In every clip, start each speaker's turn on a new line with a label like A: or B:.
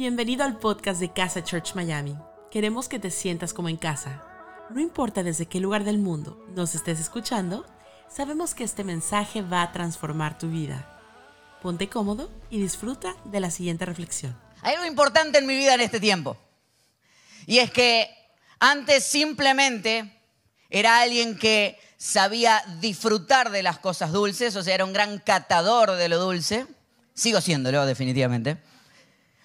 A: Bienvenido al podcast de Casa Church Miami. Queremos que te sientas como en casa. No importa desde qué lugar del mundo nos estés escuchando, sabemos que este mensaje va a transformar tu vida. Ponte cómodo y disfruta de la siguiente reflexión.
B: Hay algo importante en mi vida en este tiempo. Y es que antes simplemente era alguien que sabía disfrutar de las cosas dulces, o sea, era un gran catador de lo dulce. Sigo siéndolo, definitivamente.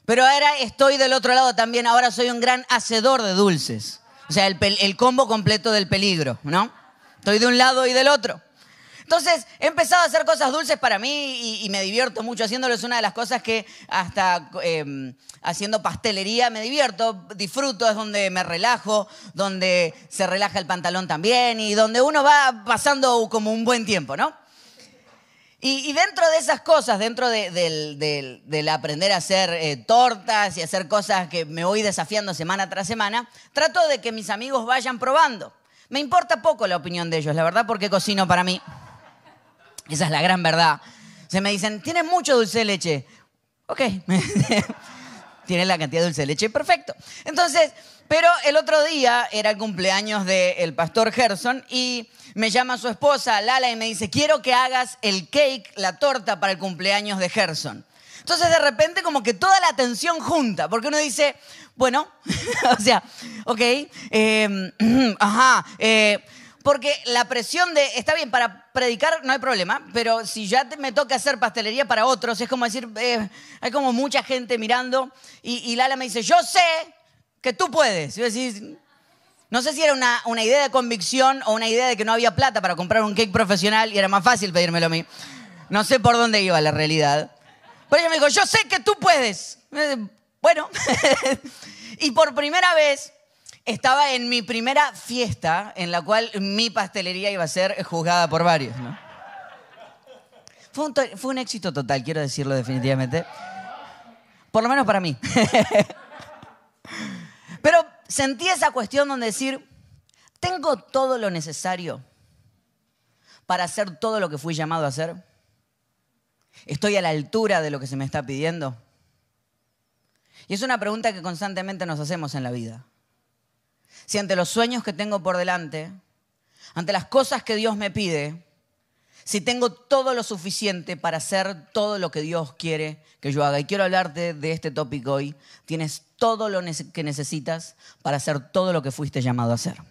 B: Pero ahora estoy del otro lado también, ahora soy un gran hacedor de dulces. O sea, el, combo completo del peligro, ¿no? Estoy de un lado y del otro. Entonces he empezado a hacer cosas dulces para mí y, me divierto mucho haciéndolo. Es una de las cosas que hasta em, haciendo pastelería me divierto, disfruto, es donde me relajo, donde se relaja el pantalón también y donde uno va pasando como un buen tiempo, ¿no? Y, dentro de esas cosas, dentro del, aprender a hacer eh, tortas y hacer cosas que me voy desafiando semana tras semana, trato de que mis amigos vayan probando. Me importa poco la opinión de ellos, la verdad, porque cocino para mí. Esa es la gran verdad. Se me dicen, ¿tienes mucho dulce de leche? Ok. Tiene la cantidad de dulce de leche, perfecto. Entonces, pero el otro día era el cumpleaños del pastor Gerson y me llama su esposa, Lala, y me dice, quiero que hagas el cake, la torta para el cumpleaños de Gerson. Entonces de repente como que toda la atención junta, porque uno dice, bueno, o sea, ok, eh, ajá, eh, porque la presión de, está bien, para predicar no hay problema, pero si ya me toca hacer pastelería para otros, es como decir, eh, hay como mucha gente mirando y, Lala me dice, yo sé que tú puedes. Y decís, no sé si era una, una, idea de convicción o una idea de que no había plata para comprar un cake profesional y era más fácil pedírmelo a mí. No sé por dónde iba la realidad. Pero ella me dijo, yo sé que tú puedes. Bueno, y por primera vez estaba en mi primera fiesta en la cual mi pastelería iba a ser juzgada por varios. Fue, un, éxito total, quiero decirlo definitivamente. Por lo menos para mí. Pero sentí esa cuestión donde decir, ¿tengo todo lo necesario para hacer todo lo que fui llamado a hacer? ¿Estoy a la altura de lo que se me está pidiendo? Y es una pregunta que constantemente nos hacemos en la vida si ante los sueños que tengo por delante, ante las cosas que Dios me pide, si tengo todo lo suficiente para hacer todo lo que Dios quiere que yo haga. Y quiero hablarte de este tópico hoy. Tienes todo lo que necesitas para hacer todo lo que fuiste llamado a hacer.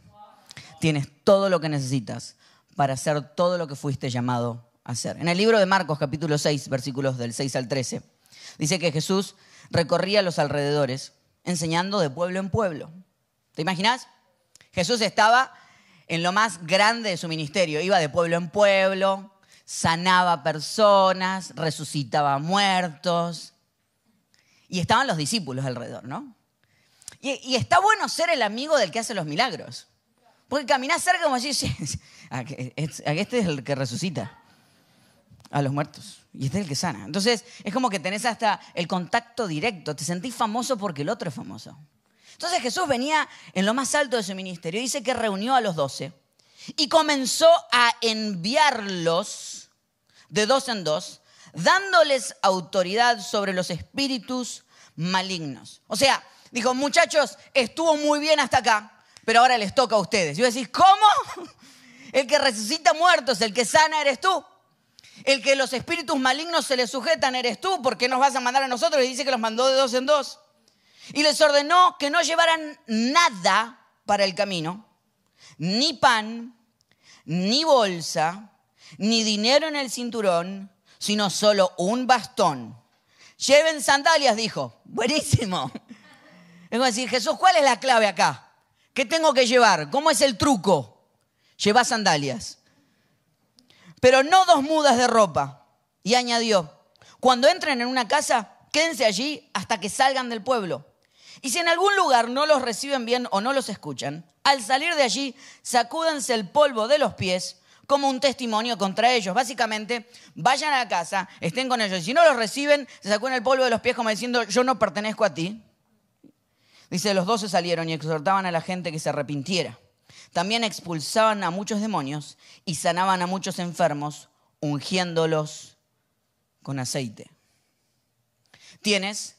B: Tienes todo lo que necesitas para hacer todo lo que fuiste llamado a hacer. En el libro de Marcos capítulo 6, versículos del 6 al 13, dice que Jesús recorría los alrededores enseñando de pueblo en pueblo ¿Te imaginas? Jesús estaba en lo más grande de su ministerio. Iba de pueblo en pueblo, sanaba personas, resucitaba muertos. Y estaban los discípulos alrededor, ¿no? Y, está bueno ser el amigo del que hace los milagros. Porque caminás cerca como así, este es el que resucita a los muertos. Y este es el que sana. Entonces es como que tenés hasta el contacto directo. Te sentís famoso porque el otro es famoso. Entonces Jesús venía en lo más alto de su ministerio. Dice que reunió a los doce y comenzó a enviarlos de dos en dos, dándoles autoridad sobre los espíritus malignos. O sea, dijo, muchachos, estuvo muy bien hasta acá, pero ahora les toca a ustedes. Y yo decís, ¿cómo? El que resucita muertos, el que sana eres tú. El que los espíritus malignos se les sujetan eres tú. ¿Por qué nos vas a mandar a nosotros? Y dice que los mandó de dos en dos. Y les ordenó que no llevaran nada para el camino, ni pan, ni bolsa, ni dinero en el cinturón, sino solo un bastón. Lleven sandalias, dijo. Buenísimo. Es decir, Jesús, ¿cuál es la clave acá? ¿Qué tengo que llevar? ¿Cómo es el truco? Lleva sandalias. Pero no dos mudas de ropa. Y añadió, cuando entren en una casa, quédense allí hasta que salgan del pueblo. Y si en algún lugar no los reciben bien o no los escuchan, al salir de allí, sacúdense el polvo de los pies como un testimonio contra ellos. Básicamente, vayan a la casa, estén con ellos. Y si no los reciben, se sacuden el polvo de los pies como diciendo, yo no pertenezco a ti. Dice, los doce salieron y exhortaban a la gente que se arrepintiera. También expulsaban a muchos demonios y sanaban a muchos enfermos, ungiéndolos con aceite. Tienes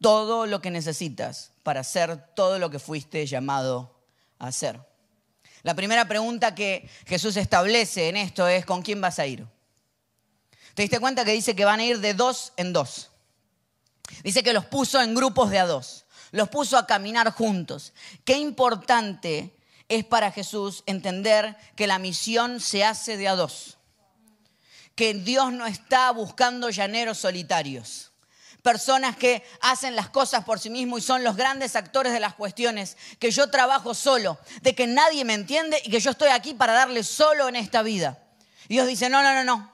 B: todo lo que necesitas para hacer todo lo que fuiste llamado a hacer. La primera pregunta que Jesús establece en esto es, ¿con quién vas a ir? ¿Te diste cuenta que dice que van a ir de dos en dos? Dice que los puso en grupos de a dos, los puso a caminar juntos. Qué importante es para Jesús entender que la misión se hace de a dos, que Dios no está buscando llaneros solitarios personas que hacen las cosas por sí mismos y son los grandes actores de las cuestiones, que yo trabajo solo, de que nadie me entiende y que yo estoy aquí para darle solo en esta vida. Y Dios dice, no, no, no, no.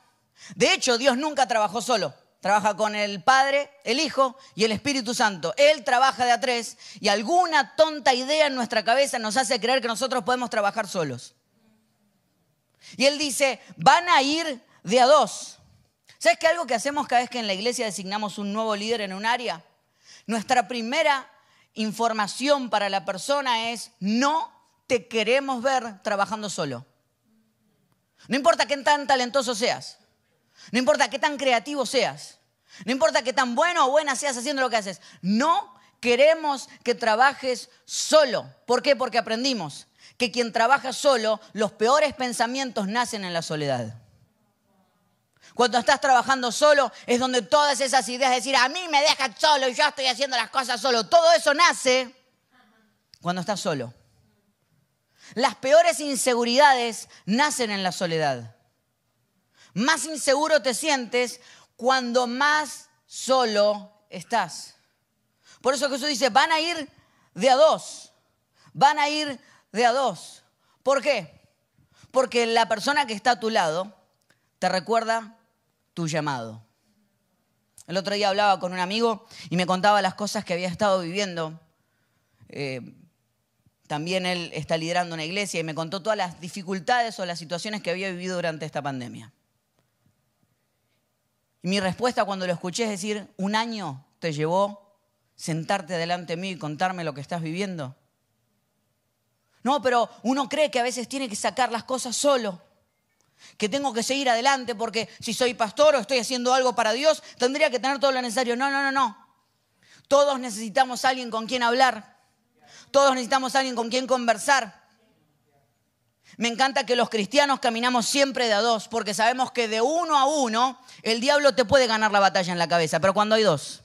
B: De hecho, Dios nunca trabajó solo. Trabaja con el Padre, el Hijo y el Espíritu Santo. Él trabaja de a tres y alguna tonta idea en nuestra cabeza nos hace creer que nosotros podemos trabajar solos. Y Él dice, van a ir de a dos. ¿Sabes que algo que hacemos cada vez que en la iglesia designamos un nuevo líder en un área? Nuestra primera información para la persona es, no te queremos ver trabajando solo. No importa qué tan talentoso seas, no importa qué tan creativo seas, no importa qué tan bueno o buena seas haciendo lo que haces, no queremos que trabajes solo. ¿Por qué? Porque aprendimos que quien trabaja solo, los peores pensamientos nacen en la soledad. Cuando estás trabajando solo es donde todas esas ideas de decir, a mí me dejan solo y yo estoy haciendo las cosas solo, todo eso nace cuando estás solo. Las peores inseguridades nacen en la soledad. Más inseguro te sientes cuando más solo estás. Por eso Jesús dice, van a ir de a dos, van a ir de a dos. ¿Por qué? Porque la persona que está a tu lado te recuerda tu llamado. El otro día hablaba con un amigo y me contaba las cosas que había estado viviendo. Eh, también él está liderando una iglesia y me contó todas las dificultades o las situaciones que había vivido durante esta pandemia. Y mi respuesta cuando lo escuché es decir, un año te llevó sentarte delante de mí y contarme lo que estás viviendo. No, pero uno cree que a veces tiene que sacar las cosas solo que tengo que seguir adelante porque si soy pastor o estoy haciendo algo para Dios, tendría que tener todo lo necesario. No, no, no, no. Todos necesitamos alguien con quien hablar. Todos necesitamos alguien con quien conversar. Me encanta que los cristianos caminamos siempre de a dos, porque sabemos que de uno a uno el diablo te puede ganar la batalla en la cabeza, pero cuando hay dos,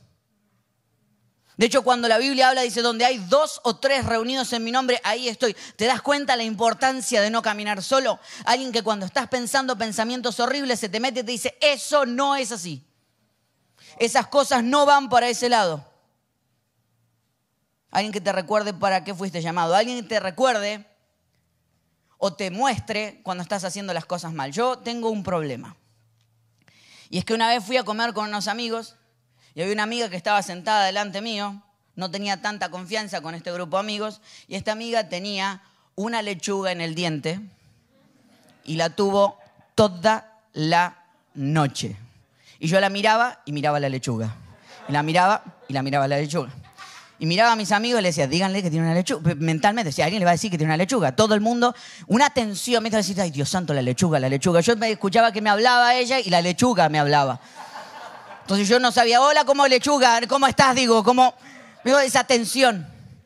B: de hecho, cuando la Biblia habla, dice, donde hay dos o tres reunidos en mi nombre, ahí estoy. ¿Te das cuenta la importancia de no caminar solo? Alguien que cuando estás pensando pensamientos horribles se te mete y te dice, eso no es así. Esas cosas no van para ese lado. Alguien que te recuerde para qué fuiste llamado. Alguien que te recuerde o te muestre cuando estás haciendo las cosas mal. Yo tengo un problema. Y es que una vez fui a comer con unos amigos y había una amiga que estaba sentada delante mío, no tenía tanta confianza con este grupo de amigos, y esta amiga tenía una lechuga en el diente y la tuvo toda la noche. Y yo la miraba y miraba la lechuga. Y la miraba y la miraba la lechuga. Y miraba a mis amigos y le decía, díganle que tiene una lechuga. Mentalmente decía, alguien le va a decir que tiene una lechuga. Todo el mundo, una tensión, me estaba diciendo, ay Dios santo, la lechuga, la lechuga. Yo me escuchaba que me hablaba ella y la lechuga me hablaba. Entonces yo no sabía, hola, ¿cómo lechuga? ¿Cómo estás? Digo, ¿cómo? Digo, esa tensión.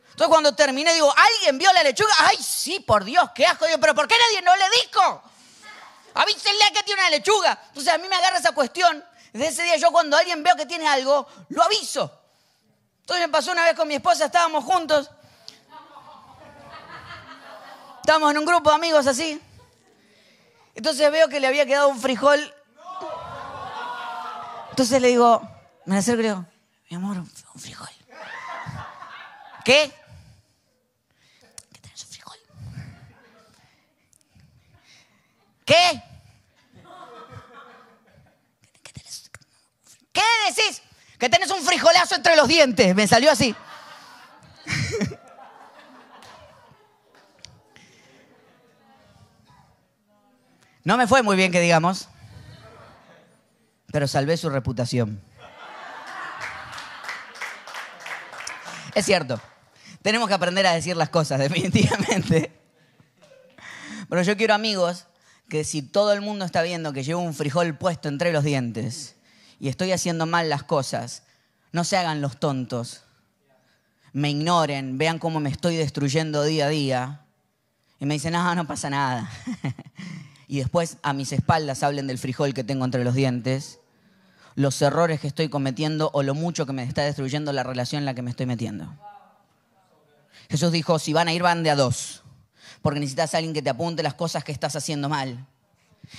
B: Entonces cuando terminé, digo, ¿alguien vio la lechuga? Ay, sí, por Dios, qué asco. Digo, pero ¿por qué nadie no le dijo? Avísenle que tiene una lechuga. Entonces a mí me agarra esa cuestión. Desde ese día yo cuando alguien veo que tiene algo, lo aviso. Entonces me pasó una vez con mi esposa, estábamos juntos. Estábamos en un grupo de amigos así. Entonces veo que le había quedado un frijol entonces le digo, me acerco le mi amor, un frijol. ¿Qué? ¿Qué tenés un frijol? ¿Qué? ¿Qué, tenés? ¿Qué decís? Que tenés un frijolazo entre los dientes. Me salió así. No me fue muy bien que digamos pero salvé su reputación. Es cierto, tenemos que aprender a decir las cosas, definitivamente. Pero yo quiero amigos que si todo el mundo está viendo que llevo un frijol puesto entre los dientes y estoy haciendo mal las cosas, no se hagan los tontos, me ignoren, vean cómo me estoy destruyendo día a día. Y me dicen, no, no pasa nada. y después a mis espaldas hablen del frijol que tengo entre los dientes, los errores que estoy cometiendo o lo mucho que me está destruyendo la relación en la que me estoy metiendo. Jesús dijo, si van a ir, van de a dos, porque necesitas a alguien que te apunte las cosas que estás haciendo mal.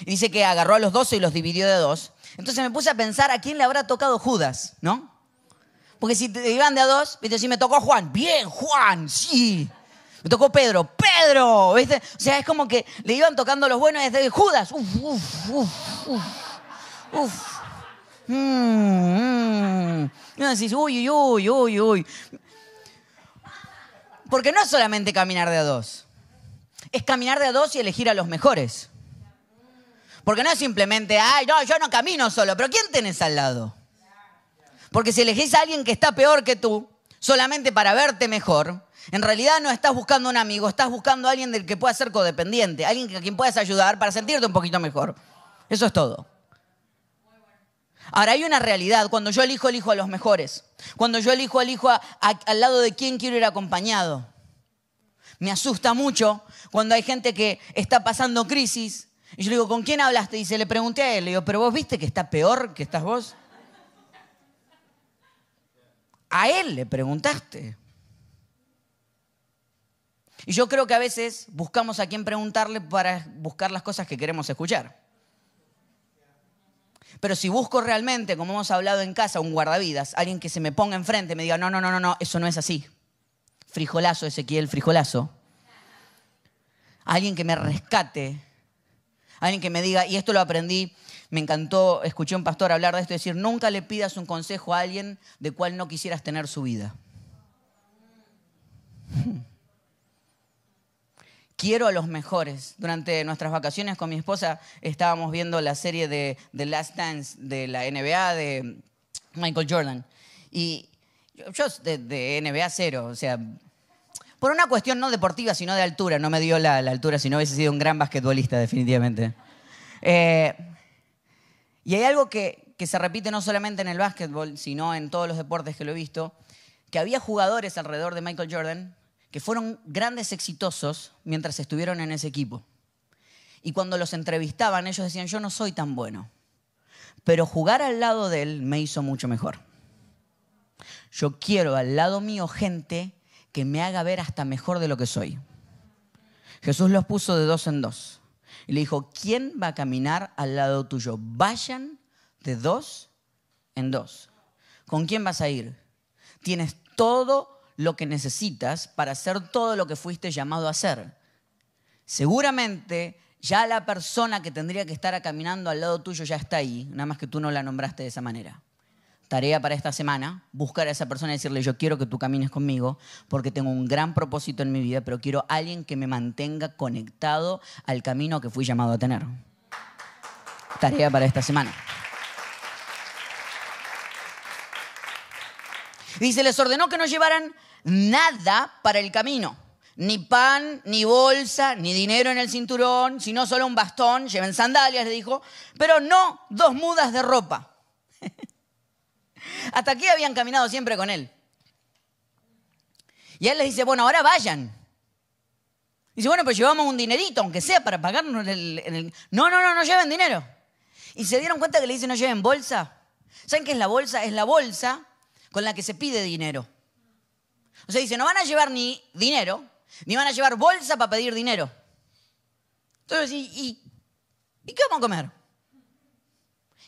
B: Y dice que agarró a los doce y los dividió de dos. Entonces me puse a pensar a quién le habrá tocado Judas, ¿no? Porque si te iban de a dos, ¿viste? Si me tocó Juan, bien, Juan, sí. Me tocó Pedro, Pedro, ¿viste? O sea, es como que le iban tocando los buenos desde Judas, uf, uf, uf. Mm, mm. Decís, uy, uy, uy, uy. Porque no es solamente caminar de a dos, es caminar de a dos y elegir a los mejores. Porque no es simplemente, ay, no, yo no camino solo, pero ¿quién tenés al lado? Porque si elegís a alguien que está peor que tú, solamente para verte mejor, en realidad no estás buscando un amigo, estás buscando a alguien del que pueda ser codependiente, alguien a quien puedas ayudar para sentirte un poquito mejor. Eso es todo. Ahora hay una realidad, cuando yo elijo, elijo a los mejores. Cuando yo elijo, elijo al lado de quién quiero ir acompañado. Me asusta mucho cuando hay gente que está pasando crisis y yo le digo, ¿con quién hablaste? Y se le pregunté a él, le digo, ¿pero vos viste que está peor que estás vos? A él le preguntaste. Y yo creo que a veces buscamos a quién preguntarle para buscar las cosas que queremos escuchar. Pero si busco realmente, como hemos hablado en casa, un guardavidas, alguien que se me ponga enfrente y me diga, no, no, no, no, no, eso no es así. Frijolazo, Ezequiel, frijolazo. Alguien que me rescate Alguien que me diga, y esto lo aprendí, me encantó, escuché a un pastor hablar de esto, decir, nunca le pidas un consejo a alguien de cual no quisieras tener su vida. Quiero a los mejores. Durante nuestras vacaciones con mi esposa estábamos viendo la serie de The Last Dance de la NBA de Michael Jordan. Y yo de, de NBA cero, o sea, por una cuestión no deportiva, sino de altura. No me dio la, altura, si no hubiese sido un gran basquetbolista, definitivamente. Eh, y hay algo que, que se repite no solamente en el básquetbol, sino en todos los deportes que lo he visto, que había jugadores alrededor de Michael Jordan que fueron grandes exitosos mientras estuvieron en ese equipo. Y cuando los entrevistaban, ellos decían, yo no soy tan bueno, pero jugar al lado de él me hizo mucho mejor. Yo quiero al lado mío gente que me haga ver hasta mejor de lo que soy. Jesús los puso de dos en dos. Y le dijo, ¿quién va a caminar al lado tuyo? Vayan de dos en dos. ¿Con quién vas a ir? Tienes todo lo que necesitas para hacer todo lo que fuiste llamado a hacer. Seguramente ya la persona que tendría que estar caminando al lado tuyo ya está ahí, nada más que tú no la nombraste de esa manera tarea para esta semana, buscar a esa persona y decirle, yo quiero que tú camines conmigo porque tengo un gran propósito en mi vida, pero quiero alguien que me mantenga conectado al camino que fui llamado a tener. Tarea para esta semana. Dice, les ordenó que no llevaran nada para el camino. Ni pan, ni bolsa, ni dinero en el cinturón, sino solo un bastón. Lleven sandalias, le dijo, pero no dos mudas de ropa. Hasta aquí habían caminado siempre con él. Y él les dice, bueno, ahora vayan. Dice, bueno, pues llevamos un dinerito, aunque sea para pagarnos el, No, no, no, no lleven dinero. Y se dieron cuenta que le dice, no lleven bolsa. ¿Saben qué es la bolsa? Es la bolsa con la que se pide dinero. O sea, dice, no van a llevar ni dinero, ni van a llevar bolsa para pedir dinero. Entonces, ¿y, y qué vamos a comer?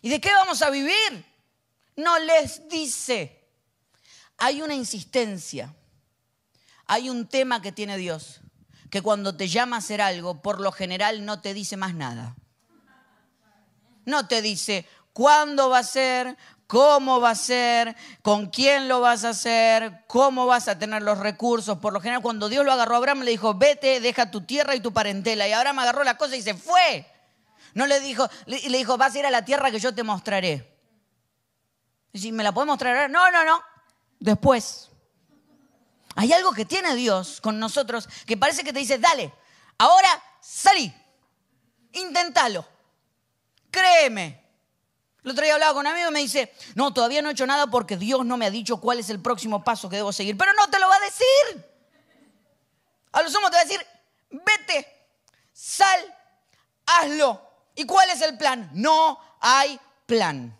B: ¿Y de qué vamos a vivir? no les dice. Hay una insistencia, hay un tema que tiene Dios, que cuando te llama a hacer algo, por lo general no te dice más nada. No te dice cuándo va a ser, cómo va a ser, con quién lo vas a hacer, cómo vas a tener los recursos. Por lo general, cuando Dios lo agarró a Abraham, le dijo, vete, deja tu tierra y tu parentela. Y Abraham agarró la cosa y se fue. No le dijo, le, dijo, vas a ir a la tierra que yo te mostraré. Y ¿me la podemos traer? No, no, no. Después. Hay algo que tiene Dios con nosotros que parece que te dice, dale, ahora salí, inténtalo, créeme. El otro día hablaba con un amigo y me dice, no, todavía no he hecho nada porque Dios no me ha dicho cuál es el próximo paso que debo seguir. Pero no te lo va a decir. A lo sumo te va a decir, vete, sal, hazlo. ¿Y cuál es el plan? No hay plan.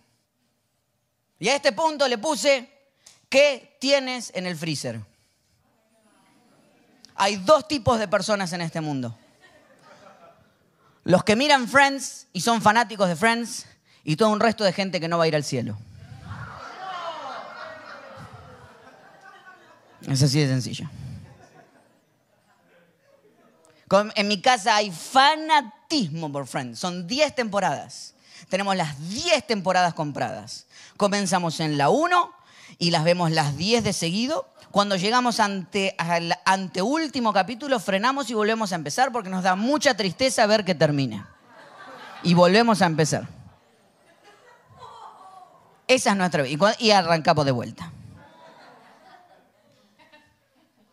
B: Y a este punto le puse, ¿qué tienes en el freezer? Hay dos tipos de personas en este mundo. Los que miran Friends y son fanáticos de Friends y todo un resto de gente que no va a ir al cielo. Es así de sencillo. En mi casa hay fanatismo por Friends. Son 10 temporadas. Tenemos las 10 temporadas compradas. Comenzamos en la 1 y las vemos las 10 de seguido. Cuando llegamos ante al anteúltimo capítulo, frenamos y volvemos a empezar porque nos da mucha tristeza ver que termina. Y volvemos a empezar. Esa es nuestra vida. Y arrancamos de vuelta.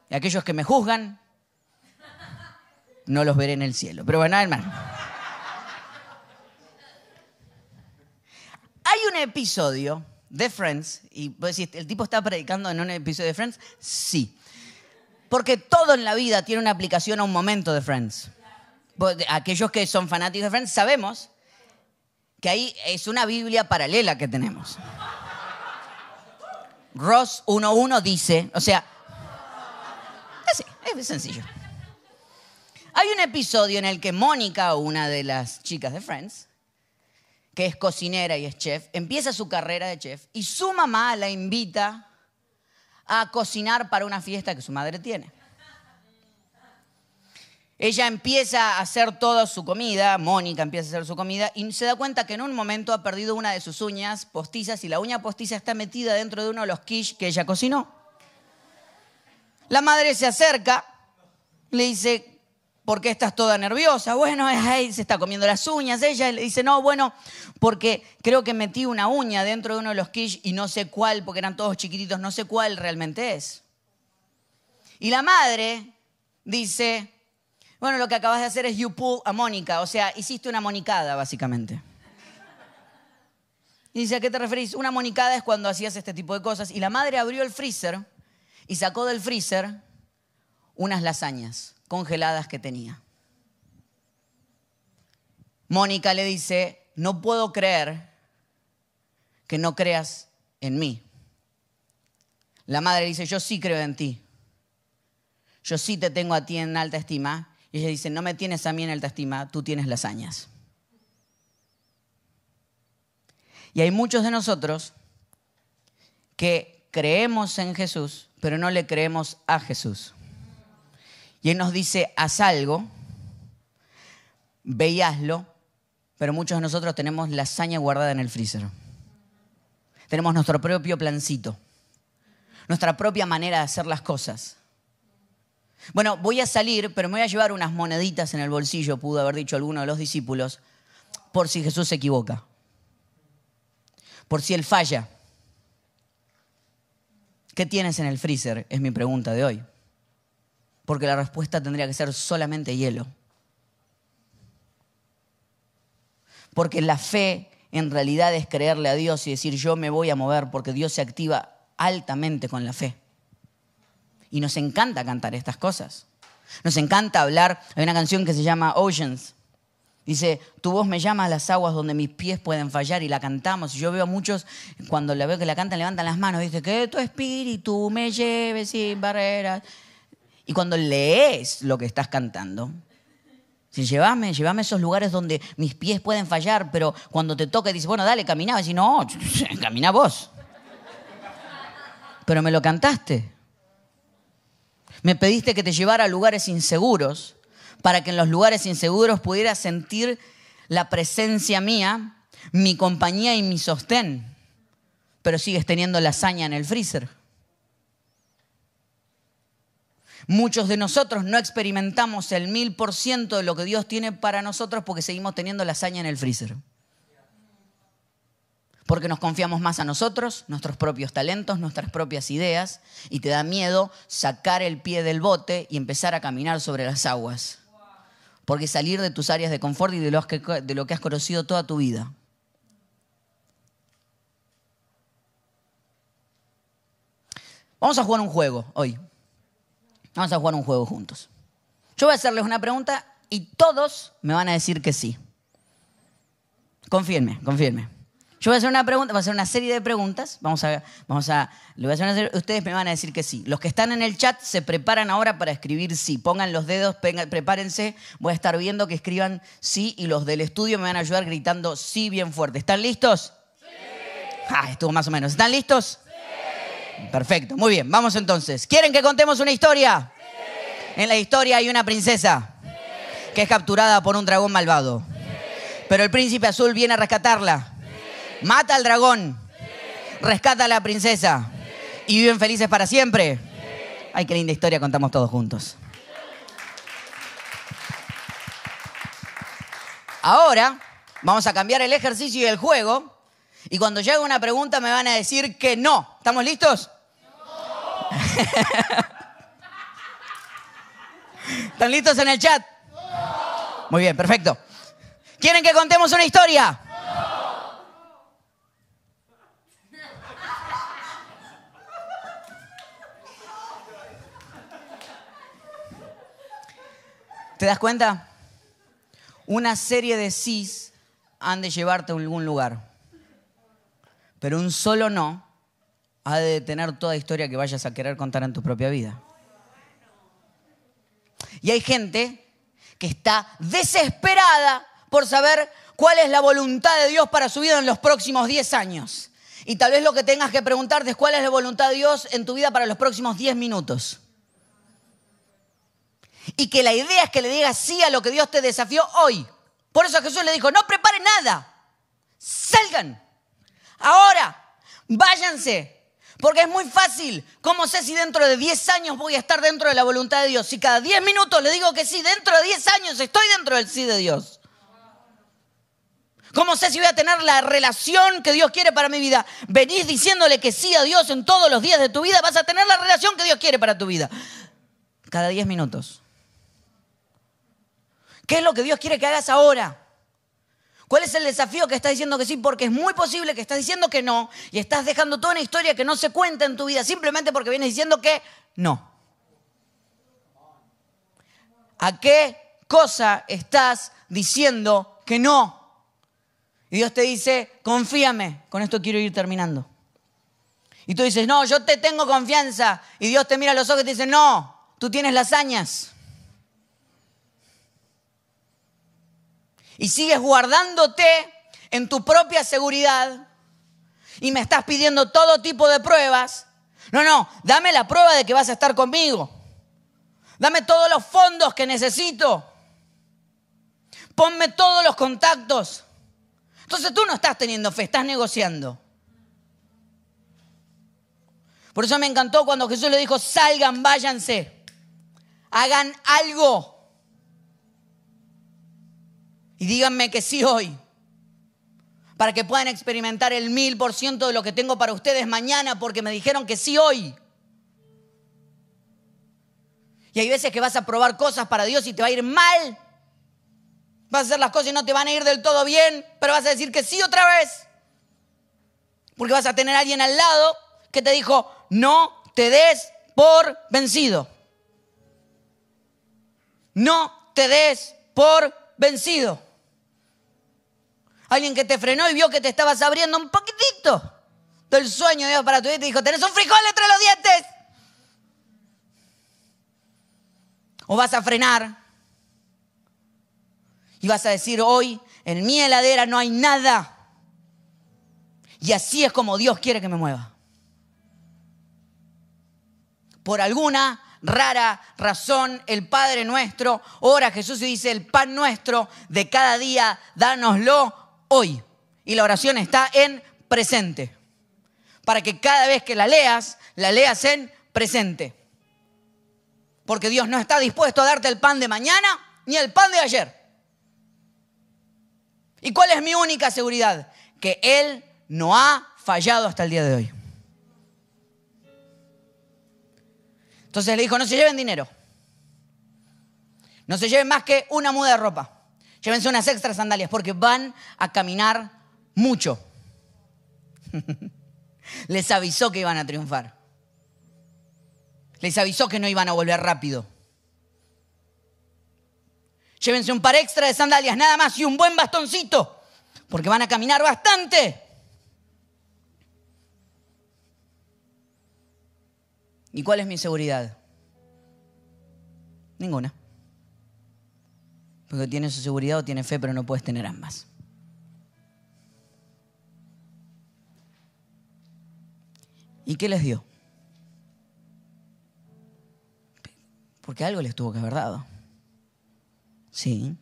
B: Y aquellos que me juzgan, no los veré en el cielo. Pero bueno, hermano. Hay un episodio de Friends, y vos decís, ¿el tipo está predicando en un episodio de Friends? Sí. Porque todo en la vida tiene una aplicación a un momento de Friends. Aquellos que son fanáticos de Friends sabemos que ahí es una Biblia paralela que tenemos. Ross 1.1 dice, o sea, así, es sencillo. Hay un episodio en el que Mónica, una de las chicas de Friends, que es cocinera y es chef, empieza su carrera de chef y su mamá la invita a cocinar para una fiesta que su madre tiene. Ella empieza a hacer toda su comida, Mónica empieza a hacer su comida y se da cuenta que en un momento ha perdido una de sus uñas postizas y la uña postiza está metida dentro de uno de los quiche que ella cocinó. La madre se acerca, le dice, ¿por qué estás toda nerviosa? Bueno, se está comiendo las uñas. Ella le dice, no, bueno, porque creo que metí una uña dentro de uno de los quiche y no sé cuál, porque eran todos chiquititos, no sé cuál realmente es. Y la madre dice, bueno, lo que acabas de hacer es you pull a Mónica, o sea, hiciste una monicada, básicamente. Y dice, ¿a qué te referís? Una monicada es cuando hacías este tipo de cosas. Y la madre abrió el freezer y sacó del freezer unas lasañas congeladas que tenía. Mónica le dice, no puedo creer que no creas en mí. La madre dice, yo sí creo en ti. Yo sí te tengo a ti en alta estima y ella dice, no me tienes a mí en alta estima, tú tienes lasañas. Y hay muchos de nosotros que creemos en Jesús, pero no le creemos a Jesús. Y Él nos dice, haz algo, veíaslo, pero muchos de nosotros tenemos lasaña guardada en el freezer. Tenemos nuestro propio plancito, nuestra propia manera de hacer las cosas. Bueno, voy a salir, pero me voy a llevar unas moneditas en el bolsillo, pudo haber dicho alguno de los discípulos, por si Jesús se equivoca, por si él falla. ¿Qué tienes en el freezer? Es mi pregunta de hoy. Porque la respuesta tendría que ser solamente hielo. Porque la fe en realidad es creerle a Dios y decir yo me voy a mover porque Dios se activa altamente con la fe. Y nos encanta cantar estas cosas. Nos encanta hablar. Hay una canción que se llama Oceans. Dice, tu voz me llama a las aguas donde mis pies pueden fallar y la cantamos. Y yo veo a muchos, cuando la veo que la cantan, levantan las manos. Dice, que tu espíritu me lleve sin barreras. Y cuando lees lo que estás cantando, si llévame, llévame a esos lugares donde mis pies pueden fallar, pero cuando te toca dice, bueno, dale, camina. Y no, camina vos. Pero me lo cantaste. Me pediste que te llevara a lugares inseguros para que en los lugares inseguros pudieras sentir la presencia mía, mi compañía y mi sostén. Pero sigues teniendo lasaña en el freezer. Muchos de nosotros no experimentamos el mil por ciento de lo que Dios tiene para nosotros porque seguimos teniendo lasaña en el freezer porque nos confiamos más a nosotros, nuestros propios talentos, nuestras propias ideas, y te da miedo sacar el pie del bote y empezar a caminar sobre las aguas. Porque salir de tus áreas de confort y de lo que, has conocido toda tu vida. Vamos a jugar un juego hoy. Vamos a jugar un juego juntos. Yo voy a hacerles una pregunta y todos me van a decir que sí. Confíenme, confíenme. Yo voy a hacer una pregunta, voy a hacer una serie de preguntas. Vamos a, vamos a, ustedes me van a decir que sí. Los que están en el chat se preparan ahora para escribir sí. Pongan los dedos, prepárense. Voy a estar viendo que escriban sí y los del estudio me van a ayudar gritando sí bien fuerte. ¿Están listos? Sí. Ah, estuvo más o menos. ¿Están listos? Sí. Perfecto, muy bien. Vamos entonces. ¿Quieren que contemos una historia? Sí. En la historia hay una princesa que es capturada por un dragón malvado. Pero el príncipe azul viene a rescatarla mata al dragón, rescata a la princesa y viven felices para siempre. Ay, qué linda historia contamos todos juntos. Ahora vamos a cambiar el ejercicio y el juego. Y cuando llegue una pregunta me van a decir que no. ¿Estamos listos? ¿Están listos en el chat? Muy bien, perfecto. ¿Quieren que contemos una historia? ¿Te das cuenta? Una serie de sís han de llevarte a algún lugar. Pero un solo no ha de detener toda historia que vayas a querer contar en tu propia vida. Y hay gente que está desesperada por saber cuál es la voluntad de Dios para su vida en los próximos 10 años. Y tal vez lo que tengas que preguntarte es cuál es la voluntad de Dios en tu vida para los próximos 10 minutos. Y que la idea es que le digas sí a lo que Dios te desafió hoy. Por eso Jesús le dijo, no preparen nada. Salgan. Ahora, váyanse. Porque es muy fácil. ¿Cómo sé si dentro de 10 años voy a estar dentro de la voluntad de Dios? Si cada 10 minutos le digo que sí, dentro de 10 años estoy dentro del sí de Dios. ¿Cómo sé si voy a tener la relación que Dios quiere para mi vida? Venís diciéndole que sí a Dios en todos los días de tu vida, vas a tener la relación que Dios quiere para tu vida. Cada 10 minutos. ¿Qué es lo que Dios quiere que hagas ahora? ¿Cuál es el desafío que estás diciendo que sí? Porque es muy posible que estás diciendo que no y estás dejando toda una historia que no se cuenta en tu vida simplemente porque vienes diciendo que no. ¿A qué cosa estás diciendo que no? Y Dios te dice, confíame, con esto quiero ir terminando. Y tú dices, no, yo te tengo confianza. Y Dios te mira a los ojos y te dice, no, tú tienes las y sigues guardándote en tu propia seguridad y me estás pidiendo todo tipo de pruebas. No, no, dame la prueba de que vas a estar conmigo. Dame todos los fondos que necesito. Ponme todos los contactos. Entonces tú no estás teniendo fe, estás negociando. Por eso me encantó cuando Jesús le dijo, salgan, váyanse, hagan algo. Y díganme que sí hoy. Para que puedan experimentar el mil por ciento de lo que tengo para ustedes mañana porque me dijeron que sí hoy. Y hay veces que vas a probar cosas para Dios y te va a ir mal. Vas a hacer las cosas y no te van a ir del todo bien, pero vas a decir que sí otra vez. Porque vas a tener a alguien al lado que te dijo, no te des por vencido. No te des por vencido. Alguien que te frenó y vio que te estabas abriendo un poquitito del sueño de Dios para tu vida y te dijo, tenés un frijol entre los dientes. O vas a frenar y vas a decir, hoy en mi heladera no hay nada. Y así es como Dios quiere que me mueva. Por alguna rara razón, el Padre nuestro ora a Jesús y dice, el pan nuestro de cada día, dánoslo hoy. Y la oración está en presente. Para que cada vez que la leas, la leas en presente. Porque Dios no está dispuesto a darte el pan de mañana ni el pan de ayer. ¿Y cuál es mi única seguridad? Que Él no ha fallado hasta el día de hoy. Entonces le dijo, no se lleven dinero. No se lleven más que una muda de ropa. Llévense unas extras sandalias porque van a caminar mucho. Les avisó que iban a triunfar. Les avisó que no iban a volver rápido. Llévense un par extra de sandalias, nada más, y un buen bastoncito, porque van a caminar bastante. ¿Y cuál es mi seguridad? Ninguna. Porque tienes su seguridad o tienes fe, pero no puedes tener ambas. ¿Y qué les dio? Porque algo les tuvo que haber dado. Sí.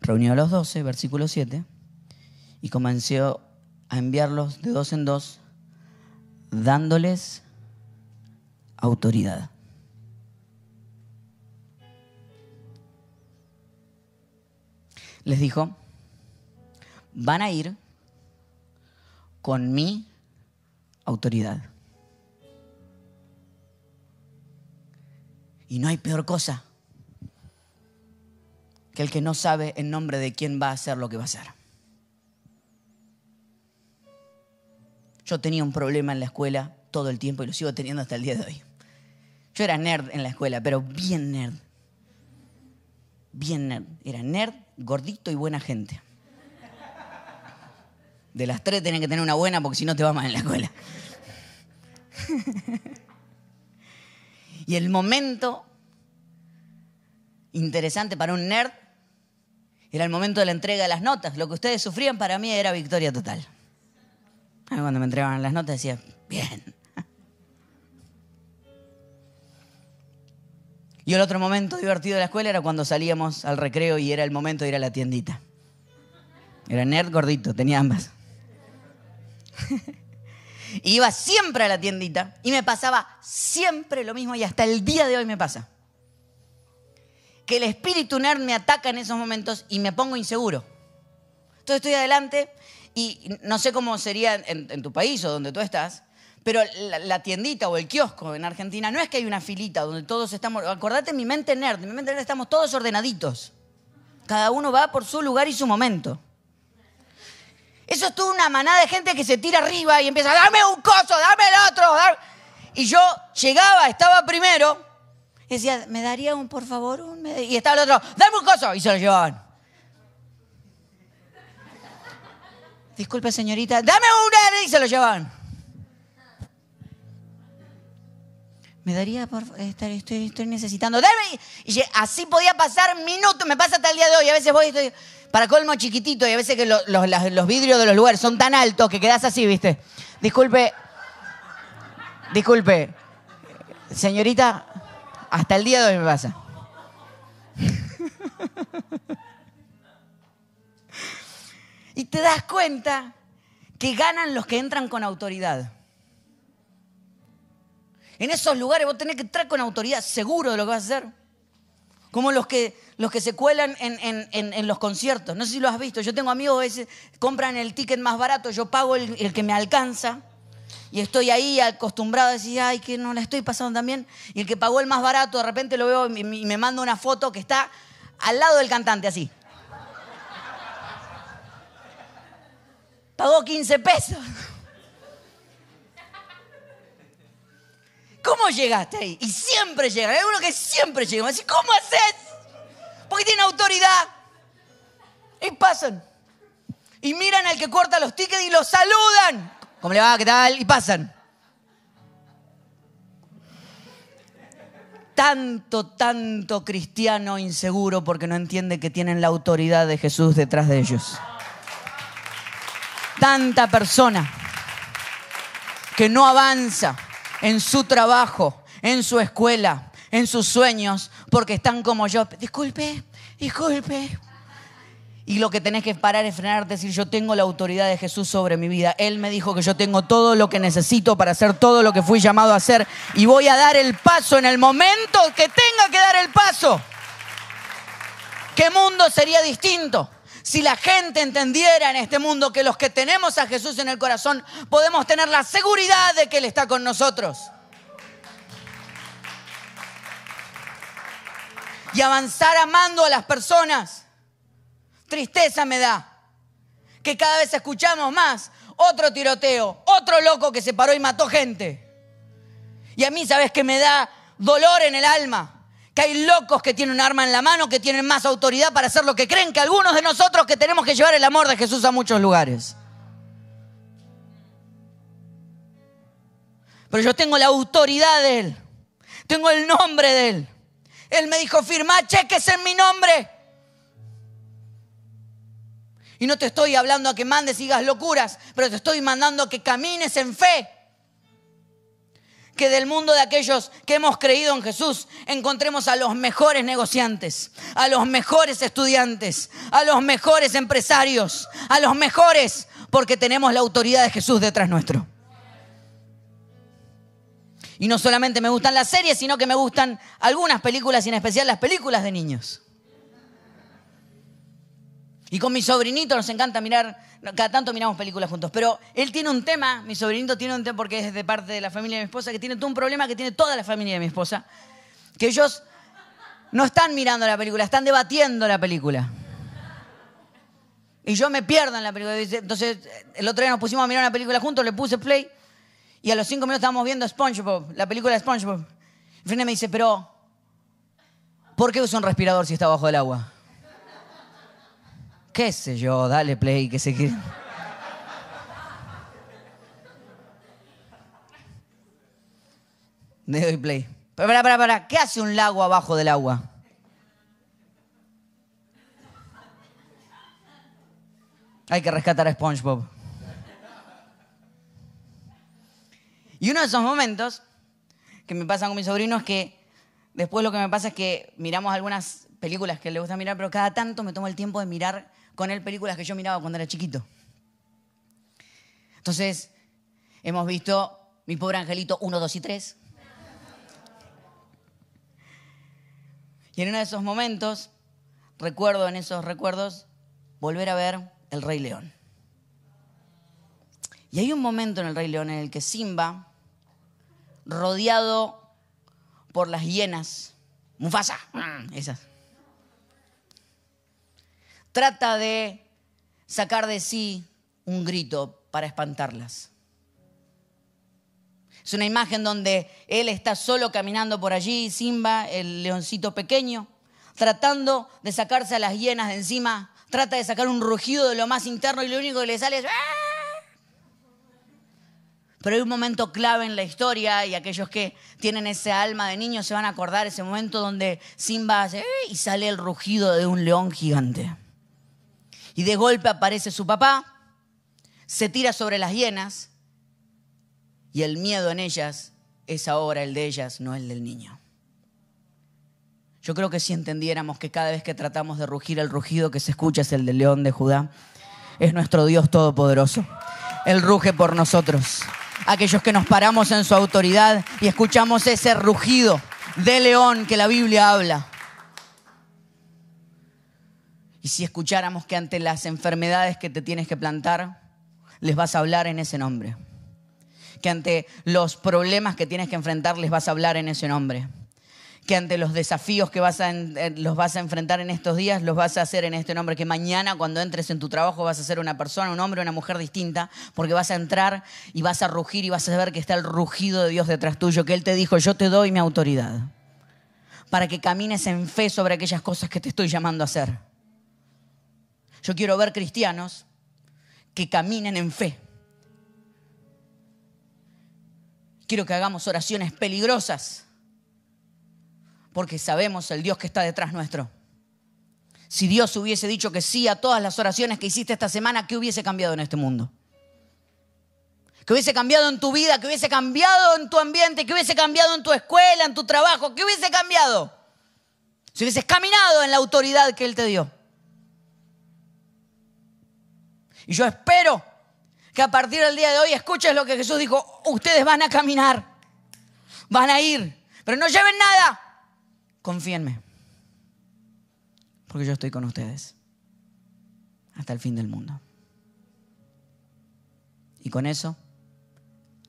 B: Reunió a los doce, versículo 7, y comenzó a enviarlos de dos en dos, dándoles autoridad. Les dijo, van a ir con mi autoridad. Y no hay peor cosa que el que no sabe en nombre de quién va a hacer lo que va a hacer. Yo tenía un problema en la escuela todo el tiempo y lo sigo teniendo hasta el día de hoy. Yo era nerd en la escuela, pero bien nerd. Bien nerd. Era nerd, gordito y buena gente. De las tres tenés que tener una buena porque si no te va mal en la escuela. y el momento interesante para un nerd era el momento de la entrega de las notas. Lo que ustedes sufrían para mí era victoria total. Cuando me entregaban las notas decía, bien. Y el otro momento divertido de la escuela era cuando salíamos al recreo y era el momento de ir a la tiendita. Era nerd gordito, tenía ambas. Iba siempre a la tiendita y me pasaba siempre lo mismo y hasta el día de hoy me pasa. Que el espíritu nerd me ataca en esos momentos y me pongo inseguro. Entonces estoy adelante y no sé cómo sería en, tu país o donde tú estás, pero la, tiendita o el kiosco en Argentina no es que hay una filita donde todos estamos. Acordate mi mente nerd, mi mente nerd estamos todos ordenaditos. Cada uno va por su lugar y su momento. Eso es toda una manada de gente que se tira arriba y empieza, dame un coso, dame el otro. Y yo llegaba, estaba primero, y decía, ¿me daría un, por favor? Un... Y estaba el otro, dame un coso. Y se lo llevaban. Disculpe, señorita, dame una. Y se lo llevaban. Me daría, por estoy, estoy, necesitando. Dame. Y así podía pasar minutos, me pasa hasta el día de hoy. A veces voy y estoy para colmo chiquitito y a veces que los, vidrios de los lugares son tan altos que quedas así, ¿viste? Disculpe, disculpe, señorita, hasta el día de hoy me pasa. y te das cuenta que ganan los que entran con autoridad. En esos lugares vos tenés que entrar con autoridad, seguro de lo que vas a hacer. Como los que, los que se cuelan en, los conciertos. No sé si lo has visto. Yo tengo amigos que compran el ticket más barato, yo pago el, que me alcanza. Y estoy ahí acostumbrado a decir, ay, que no la estoy pasando también. Y el que pagó el más barato, de repente lo veo y me manda una foto que está al lado del cantante, así. Pagó 15 pesos. ¿Cómo llegaste ahí? Y siempre llegan. Hay uno que siempre llega. Dice, ¿cómo haces? Porque tiene autoridad. Y pasan. Y miran al que corta los tickets y lo saludan. ¿Cómo le va? ¿Qué tal? Y pasan. Tanto, tanto cristiano inseguro porque no entiende que tienen la autoridad de Jesús detrás de ellos. Tanta persona que no avanza en su trabajo, en su escuela, en sus sueños, porque están como yo. Disculpe, disculpe. Y lo que tenés que parar es frenar, decir, yo tengo la autoridad de Jesús sobre mi vida. Él me dijo que yo tengo todo lo que necesito para hacer todo lo que fui llamado a hacer y voy a dar el paso en el momento que tenga que dar el paso. ¿Qué mundo sería distinto? Si la gente entendiera en este mundo que los que tenemos a Jesús en el corazón podemos tener la seguridad de que Él está con nosotros. Y avanzar amando a las personas. Tristeza me da que cada vez escuchamos más otro tiroteo, otro loco que se paró y mató gente. Y a mí, ¿sabes que me da dolor en el alma? Que hay locos que tienen un arma en la mano, que tienen más autoridad para hacer lo que creen que algunos de nosotros que tenemos que llevar el amor de Jesús a muchos lugares. Pero yo tengo la autoridad de Él. Tengo el nombre de Él. Él me dijo, firma cheques en mi nombre. Y no te estoy hablando a que mandes y digas locuras, pero te estoy mandando a que camines en fe. Que del mundo de aquellos que hemos creído en Jesús encontremos a los mejores negociantes, a los mejores estudiantes, a los mejores empresarios, a los mejores, porque tenemos la autoridad de Jesús detrás nuestro. Y no solamente me gustan las series, sino que me gustan algunas películas y en especial las películas de niños. Y con mi sobrinito nos encanta mirar, cada tanto miramos películas juntos, pero él tiene un tema, mi sobrinito tiene un tema porque es de parte de la familia de mi esposa, que tiene todo un problema que tiene toda la familia de mi esposa, que ellos no están mirando la película, están debatiendo la película. Y yo me pierdo en la película. Entonces, el otro día nos pusimos a mirar una película juntos, le puse play, y a los cinco minutos estábamos viendo SpongeBob, la película de SpongeBob. Y Frene me dice, pero, ¿por qué usa un respirador si está bajo el agua? Qué sé yo, dale play, que se quiere. Le doy play. Pero para, para, para, ¿qué hace un lago abajo del agua? Hay que rescatar a SpongeBob. Y uno de esos momentos que me pasan con mi sobrino es que después lo que me pasa es que miramos algunas películas que le gusta mirar, pero cada tanto me tomo el tiempo de mirar con él películas que yo miraba cuando era chiquito. Entonces, hemos visto Mi pobre angelito 1, 2 y 3. Y en uno de esos momentos, recuerdo en esos recuerdos, volver a ver El Rey León. Y hay un momento en El Rey León en el que Simba, rodeado por las hienas, Mufasa, mm, esas, trata de sacar de sí un grito para espantarlas. Es una imagen donde él está solo caminando por allí, Simba, el leoncito pequeño, tratando de sacarse a las hienas de encima, trata de sacar un rugido de lo más interno y lo único que le sale es... ¡Ah! Pero hay un momento clave en la historia y aquellos que tienen ese alma de niño se van a acordar ese momento donde Simba hace y sale el rugido de un león gigante. Y de golpe aparece su papá, se tira sobre las hienas y el miedo en ellas es ahora el de ellas, no el del niño. Yo creo que si entendiéramos que cada vez que tratamos de rugir, el rugido que se escucha es el del león de Judá, es nuestro Dios todopoderoso. Él ruge por nosotros. Aquellos que nos paramos en su autoridad y escuchamos ese rugido de león que la Biblia habla. Y si escucháramos que ante las enfermedades que te tienes que plantar, les vas a hablar en ese nombre. Que ante los problemas que tienes que enfrentar, les vas a hablar en ese nombre. Que ante los desafíos que vas a, los vas a enfrentar en estos días, los vas a hacer en este nombre. Que mañana cuando entres en tu trabajo vas a ser una persona, un hombre, una mujer distinta, porque vas a entrar y vas a rugir y vas a ver que está el rugido de Dios detrás tuyo, que Él te dijo, yo te doy mi autoridad, para que camines en fe sobre aquellas cosas que te estoy llamando a hacer. Yo quiero ver cristianos que caminen en fe. Quiero que hagamos oraciones peligrosas porque sabemos el Dios que está detrás nuestro. Si Dios hubiese dicho que sí a todas las oraciones que hiciste esta semana, ¿qué hubiese cambiado en este mundo? ¿Qué hubiese cambiado en tu vida? ¿Qué hubiese cambiado en tu ambiente? ¿Qué hubiese cambiado en tu escuela, en tu trabajo? ¿Qué hubiese cambiado? Si hubieses caminado en la autoridad que Él te dio. Y yo espero que a partir del día de hoy escuches lo que Jesús dijo. Ustedes van a caminar, van a ir, pero no lleven nada. Confíenme, porque yo estoy con ustedes hasta el fin del mundo. Y con eso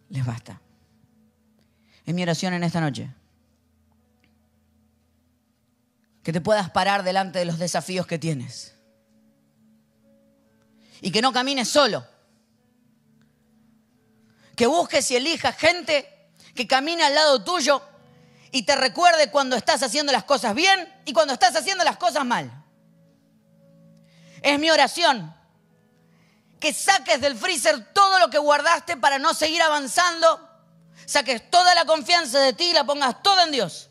B: les basta. Es mi oración en esta noche. Que te puedas parar delante de los desafíos que tienes y que no camines solo. Que busques y elijas gente que camine al lado tuyo y te recuerde cuando estás haciendo las cosas bien y cuando estás haciendo las cosas mal. Es mi oración que saques del freezer todo lo que guardaste para no seguir avanzando, saques toda la confianza de ti y la pongas toda en Dios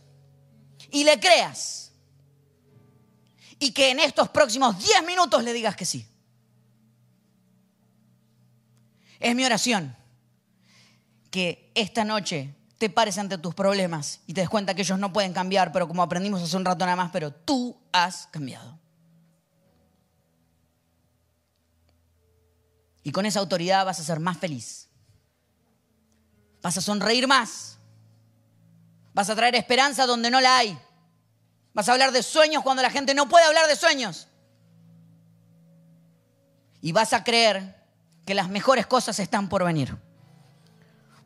B: y le creas. Y que en estos próximos 10 minutos le digas que sí. Es mi oración que esta noche te pares ante tus problemas y te des cuenta que ellos no pueden cambiar, pero como aprendimos hace un rato nada más, pero tú has cambiado. Y con esa autoridad vas a ser más feliz. Vas a sonreír más. Vas a traer esperanza donde no la hay. Vas a hablar de sueños cuando la gente no puede hablar de sueños. Y vas a creer que las mejores cosas están por venir.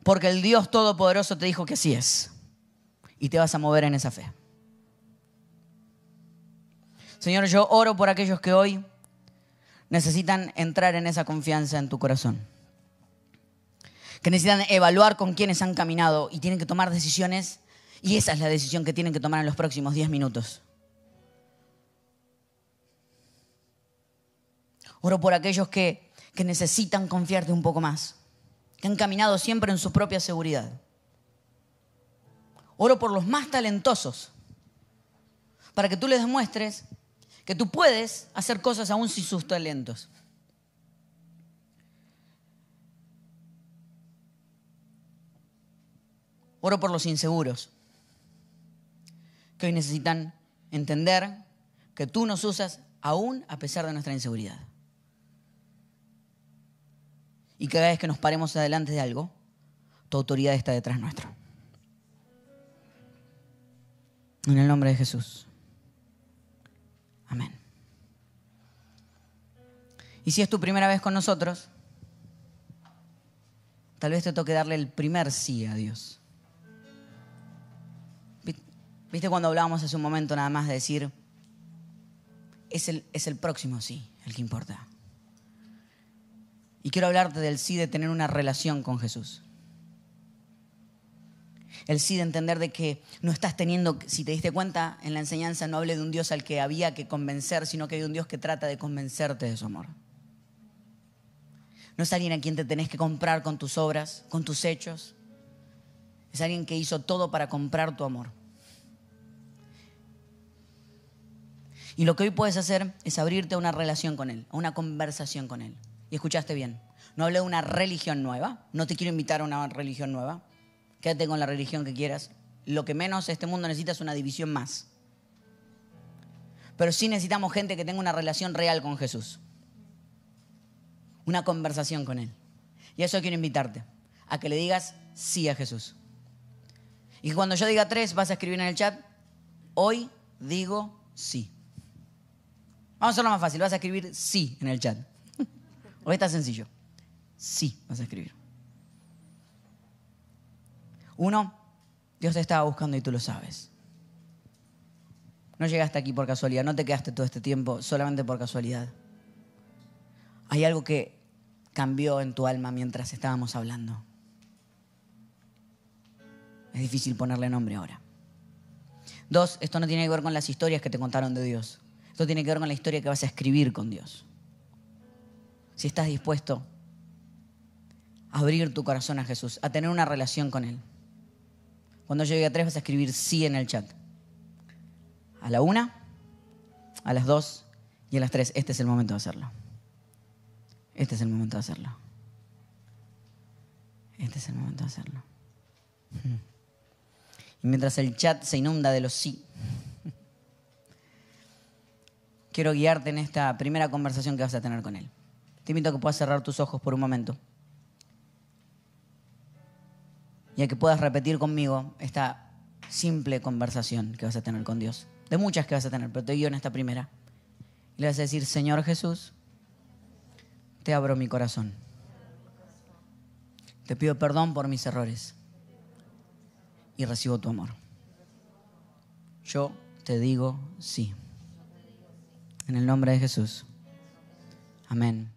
B: Porque el Dios Todopoderoso te dijo que así es. Y te vas a mover en esa fe. Señor, yo oro por aquellos que hoy necesitan entrar en esa confianza en tu corazón. Que necesitan evaluar con quienes han caminado y tienen que tomar decisiones. Y esa es la decisión que tienen que tomar en los próximos 10 minutos. Oro por aquellos que, que necesitan confiarte un poco más que han caminado siempre en su propia seguridad. Oro por los más talentosos, para que tú les demuestres que tú puedes hacer cosas aún sin sus talentos. Oro por los inseguros, que hoy necesitan entender que tú nos usas aún a pesar de nuestra inseguridad y cada vez que nos paremos adelante de algo, tu autoridad está detrás nuestro. En el nombre de Jesús. Amén. Y si es tu primera vez con nosotros, tal vez te toque darle el primer sí a Dios. ¿Viste cuando hablábamos hace un momento nada más de decir, es el, es el próximo sí, el que importa? Y quiero hablarte del sí de tener una relación con Jesús. El sí de entender de que no estás teniendo, si te diste cuenta en la enseñanza, no hablé de un Dios al que había que convencer, sino que hay un Dios que trata de convencerte de su amor. No es alguien a quien te tenés que comprar con tus obras, con tus hechos. Es alguien que hizo todo para comprar tu amor. Y lo que hoy puedes hacer es abrirte a una relación con Él, a una conversación con Él. Y escuchaste bien. No hablé de una religión nueva. No te quiero invitar a una religión nueva. Quédate con la religión que quieras. Lo que menos este mundo necesita es una división más. Pero sí necesitamos gente que tenga una relación real con Jesús. Una conversación con Él. Y eso quiero invitarte. A que le digas sí a Jesús. Y cuando yo diga tres, vas a escribir en el chat, hoy digo sí. Vamos a hacerlo más fácil, vas a escribir sí en el chat. ¿O está sencillo? Sí, vas a escribir. Uno, Dios te estaba buscando y tú lo sabes. No llegaste aquí por casualidad, no te quedaste todo este tiempo solamente por casualidad. Hay algo que cambió en tu alma mientras estábamos hablando. Es difícil ponerle nombre ahora. Dos, esto no tiene que ver con las historias que te contaron de Dios. Esto tiene que ver con la historia que vas a escribir con Dios si estás dispuesto a abrir tu corazón a Jesús, a tener una relación con Él. Cuando llegue a tres vas a escribir sí en el chat. A la una, a las dos y a las tres. Este es el momento de hacerlo. Este es el momento de hacerlo. Este es el momento de hacerlo. Y mientras el chat se inunda de los sí, quiero guiarte en esta primera conversación que vas a tener con Él. Te invito a que puedas cerrar tus ojos por un momento. Y a que puedas repetir conmigo esta simple conversación que vas a tener con Dios. De muchas que vas a tener, pero te guío en esta primera. Y le vas a decir, Señor Jesús, te abro mi corazón. Te pido perdón por mis errores. Y recibo tu amor. Yo te digo sí. En el nombre de Jesús. Amén.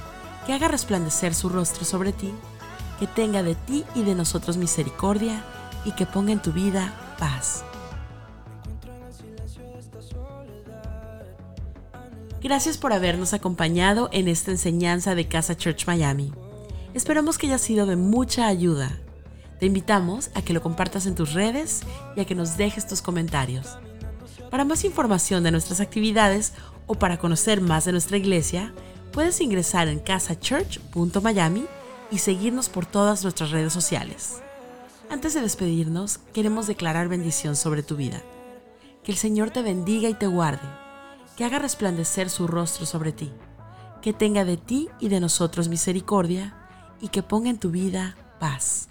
A: que haga resplandecer su rostro sobre ti, que tenga de ti y de nosotros misericordia y que ponga en tu vida paz. Gracias por habernos acompañado en esta enseñanza de Casa Church Miami. Esperamos que haya sido de mucha ayuda. Te invitamos a que lo compartas en tus redes y a que nos dejes tus comentarios. Para más información de nuestras actividades o para conocer más de nuestra iglesia, puedes ingresar en casachurch.miami y seguirnos por todas nuestras redes sociales. Antes de despedirnos, queremos declarar bendición sobre tu vida. Que el Señor te bendiga y te guarde, que haga resplandecer su rostro sobre ti, que tenga de ti y de nosotros misericordia y que ponga en tu vida paz.